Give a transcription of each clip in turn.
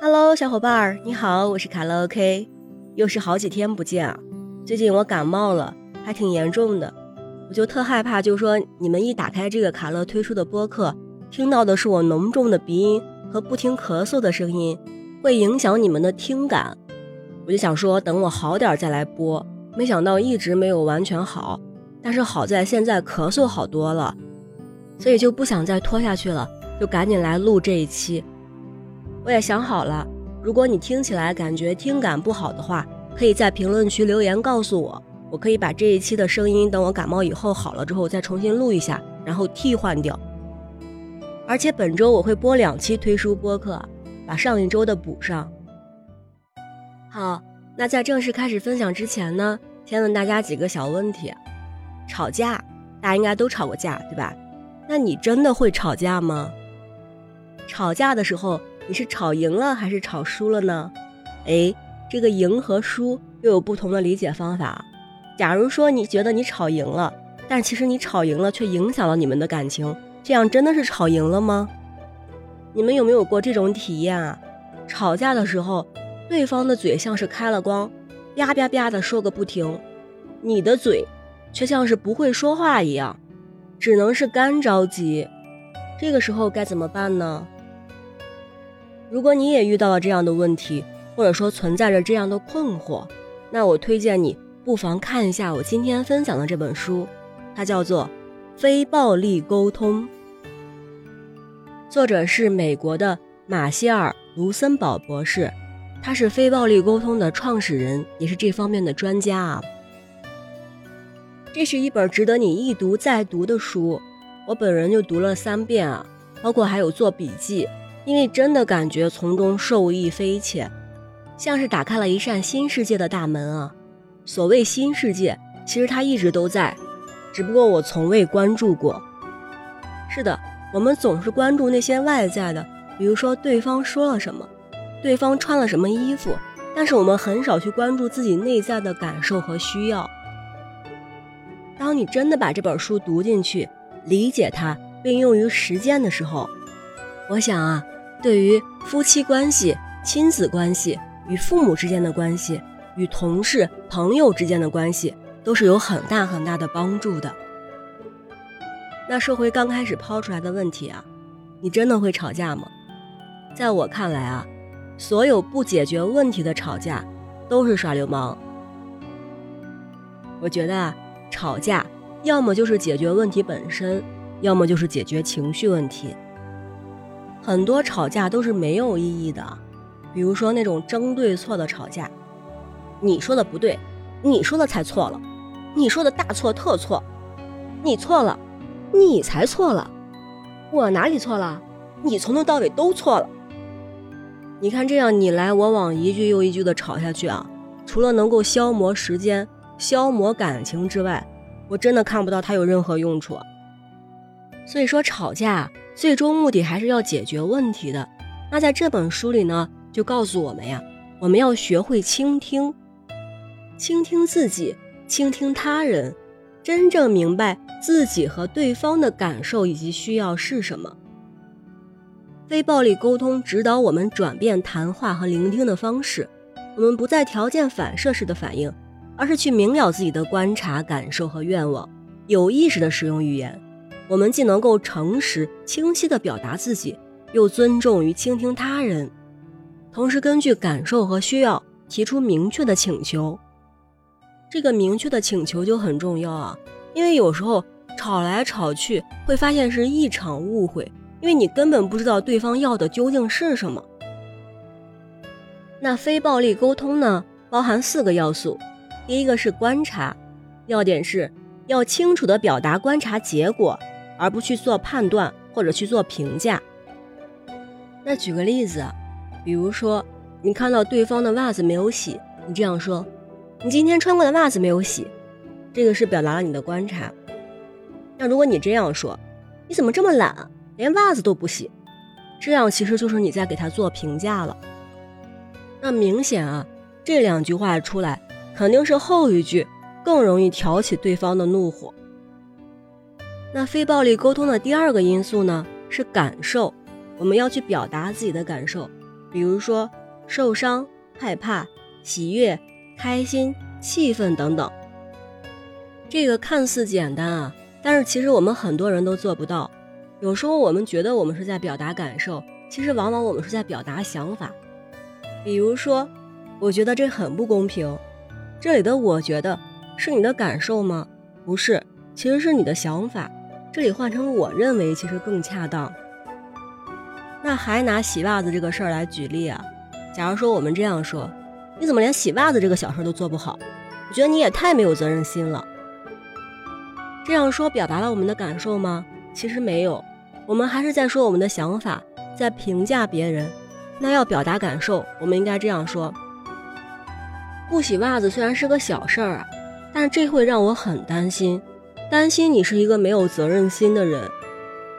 Hello，小伙伴儿，你好，我是卡乐 OK，又是好几天不见啊。最近我感冒了，还挺严重的，我就特害怕，就说你们一打开这个卡乐推出的播客，听到的是我浓重的鼻音和不停咳嗽的声音，会影响你们的听感。我就想说，等我好点再来播，没想到一直没有完全好，但是好在现在咳嗽好多了，所以就不想再拖下去了，就赶紧来录这一期。我也想好了，如果你听起来感觉听感不好的话，可以在评论区留言告诉我，我可以把这一期的声音等我感冒以后好了之后再重新录一下，然后替换掉。而且本周我会播两期推书播客，把上一周的补上。好，那在正式开始分享之前呢，先问大家几个小问题：吵架，大家应该都吵过架，对吧？那你真的会吵架吗？吵架的时候。你是吵赢了还是吵输了呢？哎，这个赢和输又有不同的理解方法。假如说你觉得你吵赢了，但其实你吵赢了却影响了你们的感情，这样真的是吵赢了吗？你们有没有过这种体验啊？吵架的时候，对方的嘴像是开了光，吧吧吧的说个不停，你的嘴却像是不会说话一样，只能是干着急。这个时候该怎么办呢？如果你也遇到了这样的问题，或者说存在着这样的困惑，那我推荐你不妨看一下我今天分享的这本书，它叫做《非暴力沟通》，作者是美国的马歇尔·卢森堡博士，他是非暴力沟通的创始人，也是这方面的专家啊。这是一本值得你一读再读的书，我本人就读了三遍啊，包括还有做笔记。因为真的感觉从中受益匪浅，像是打开了一扇新世界的大门啊！所谓新世界，其实它一直都在，只不过我从未关注过。是的，我们总是关注那些外在的，比如说对方说了什么，对方穿了什么衣服，但是我们很少去关注自己内在的感受和需要。当你真的把这本书读进去，理解它，并用于实践的时候，我想啊。对于夫妻关系、亲子关系、与父母之间的关系、与同事、朋友之间的关系，都是有很大很大的帮助的。那说回刚开始抛出来的问题啊，你真的会吵架吗？在我看来啊，所有不解决问题的吵架都是耍流氓。我觉得啊，吵架要么就是解决问题本身，要么就是解决情绪问题。很多吵架都是没有意义的，比如说那种争对错的吵架，你说的不对，你说的才错了，你说的大错特错，你错了，你才错了，我哪里错了？你从头到尾都错了。你看这样你来我往，一句又一句的吵下去啊，除了能够消磨时间、消磨感情之外，我真的看不到它有任何用处。所以说吵架。最终目的还是要解决问题的。那在这本书里呢，就告诉我们呀，我们要学会倾听，倾听自己，倾听他人，真正明白自己和对方的感受以及需要是什么。非暴力沟通指导我们转变谈话和聆听的方式，我们不再条件反射式的反应，而是去明了自己的观察、感受和愿望，有意识的使用语言。我们既能够诚实、清晰地表达自己，又尊重与倾听他人，同时根据感受和需要提出明确的请求。这个明确的请求就很重要啊，因为有时候吵来吵去会发现是一场误会，因为你根本不知道对方要的究竟是什么。那非暴力沟通呢，包含四个要素，第一个是观察，要点是要清楚地表达观察结果。而不去做判断或者去做评价。那举个例子，比如说你看到对方的袜子没有洗，你这样说：“你今天穿过的袜子没有洗。”这个是表达了你的观察。那如果你这样说：“你怎么这么懒，连袜子都不洗？”这样其实就是你在给他做评价了。那明显啊，这两句话出来，肯定是后一句更容易挑起对方的怒火。那非暴力沟通的第二个因素呢，是感受。我们要去表达自己的感受，比如说受伤、害怕、喜悦、开心、气愤等等。这个看似简单啊，但是其实我们很多人都做不到。有时候我们觉得我们是在表达感受，其实往往我们是在表达想法。比如说，我觉得这很不公平。这里的“我觉得”是你的感受吗？不是，其实是你的想法。这里换成“我认为”其实更恰当。那还拿洗袜子这个事儿来举例啊？假如说我们这样说：“你怎么连洗袜子这个小事都做不好？我觉得你也太没有责任心了。”这样说表达了我们的感受吗？其实没有，我们还是在说我们的想法，在评价别人。那要表达感受，我们应该这样说：不洗袜子虽然是个小事儿啊，但是这会让我很担心，担心你是一个没有责任心的人。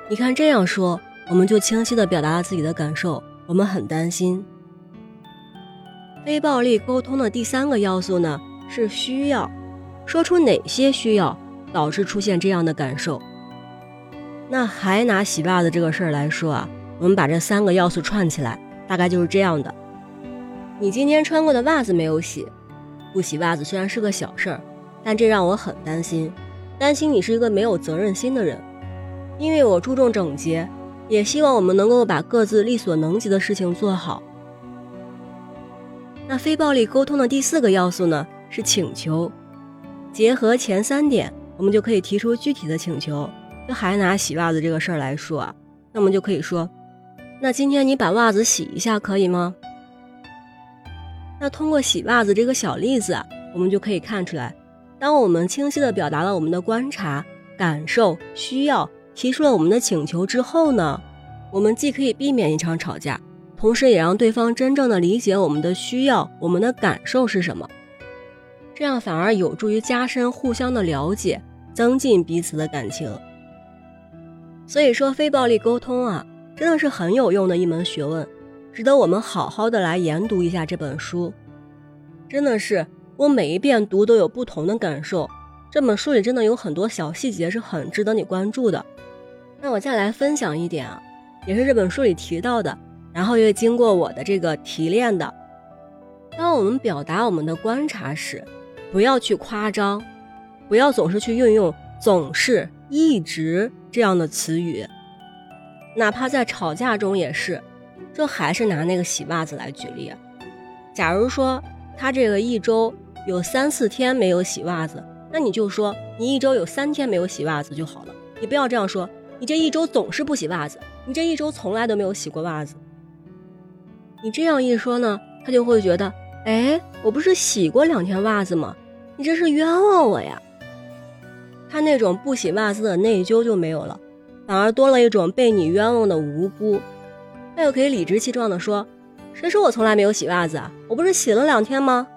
你看这样说，我们就清晰地表达了自己的感受，我们很担心。非暴力沟通的第三个要素呢，是需要，说出哪些需要。导致出现这样的感受。那还拿洗袜子这个事儿来说啊，我们把这三个要素串起来，大概就是这样的：你今天穿过的袜子没有洗，不洗袜子虽然是个小事儿，但这让我很担心，担心你是一个没有责任心的人。因为我注重整洁，也希望我们能够把各自力所能及的事情做好。那非暴力沟通的第四个要素呢，是请求，结合前三点。我们就可以提出具体的请求，就还拿洗袜子这个事儿来说，那我们就可以说，那今天你把袜子洗一下可以吗？那通过洗袜子这个小例子，我们就可以看出来，当我们清晰的表达了我们的观察、感受、需要，提出了我们的请求之后呢，我们既可以避免一场吵架，同时也让对方真正的理解我们的需要、我们的感受是什么，这样反而有助于加深互相的了解。增进彼此的感情，所以说非暴力沟通啊，真的是很有用的一门学问，值得我们好好的来研读一下这本书。真的是我每一遍读都有不同的感受，这本书里真的有很多小细节是很值得你关注的。那我再来分享一点啊，也是这本书里提到的，然后又经过我的这个提炼的。当我们表达我们的观察时，不要去夸张。不要总是去运用“总是”“一直”这样的词语，哪怕在吵架中也是。这还是拿那个洗袜子来举例。假如说他这个一周有三四天没有洗袜子，那你就说你一周有三天没有洗袜子就好了。你不要这样说，你这一周总是不洗袜子，你这一周从来都没有洗过袜子。你这样一说呢，他就会觉得，哎，我不是洗过两天袜子吗？你这是冤枉我呀。他那种不洗袜子的内疚就没有了，反而多了一种被你冤枉的无辜。他又可以理直气壮地说：“谁说我从来没有洗袜子啊？我不是洗了两天吗？”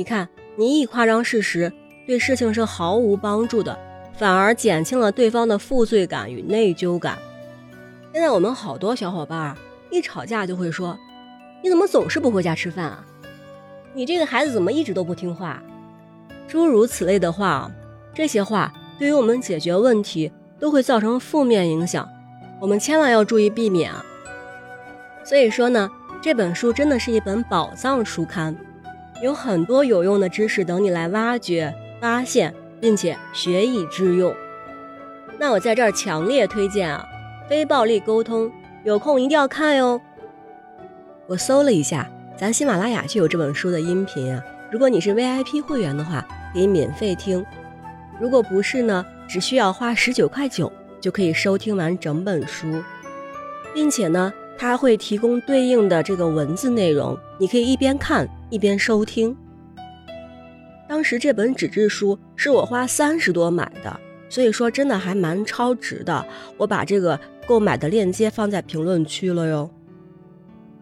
你看，你一夸张事实，对事情是毫无帮助的，反而减轻了对方的负罪感与内疚感。现在我们好多小伙伴啊，一吵架就会说：“你怎么总是不回家吃饭啊？你这个孩子怎么一直都不听话？”诸如此类的话。这些话对于我们解决问题都会造成负面影响，我们千万要注意避免啊！所以说呢，这本书真的是一本宝藏书刊，有很多有用的知识等你来挖掘、发现，并且学以致用。那我在这儿强烈推荐啊，《非暴力沟通》，有空一定要看哟。我搜了一下，咱喜马拉雅就有这本书的音频啊，如果你是 VIP 会员的话，可以免费听。如果不是呢，只需要花十九块九就可以收听完整本书，并且呢，它会提供对应的这个文字内容，你可以一边看一边收听。当时这本纸质书是我花三十多买的，所以说真的还蛮超值的。我把这个购买的链接放在评论区了哟，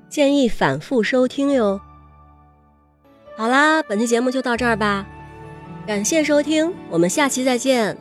建议反复收听哟。好啦，本期节目就到这儿吧。感谢收听，我们下期再见。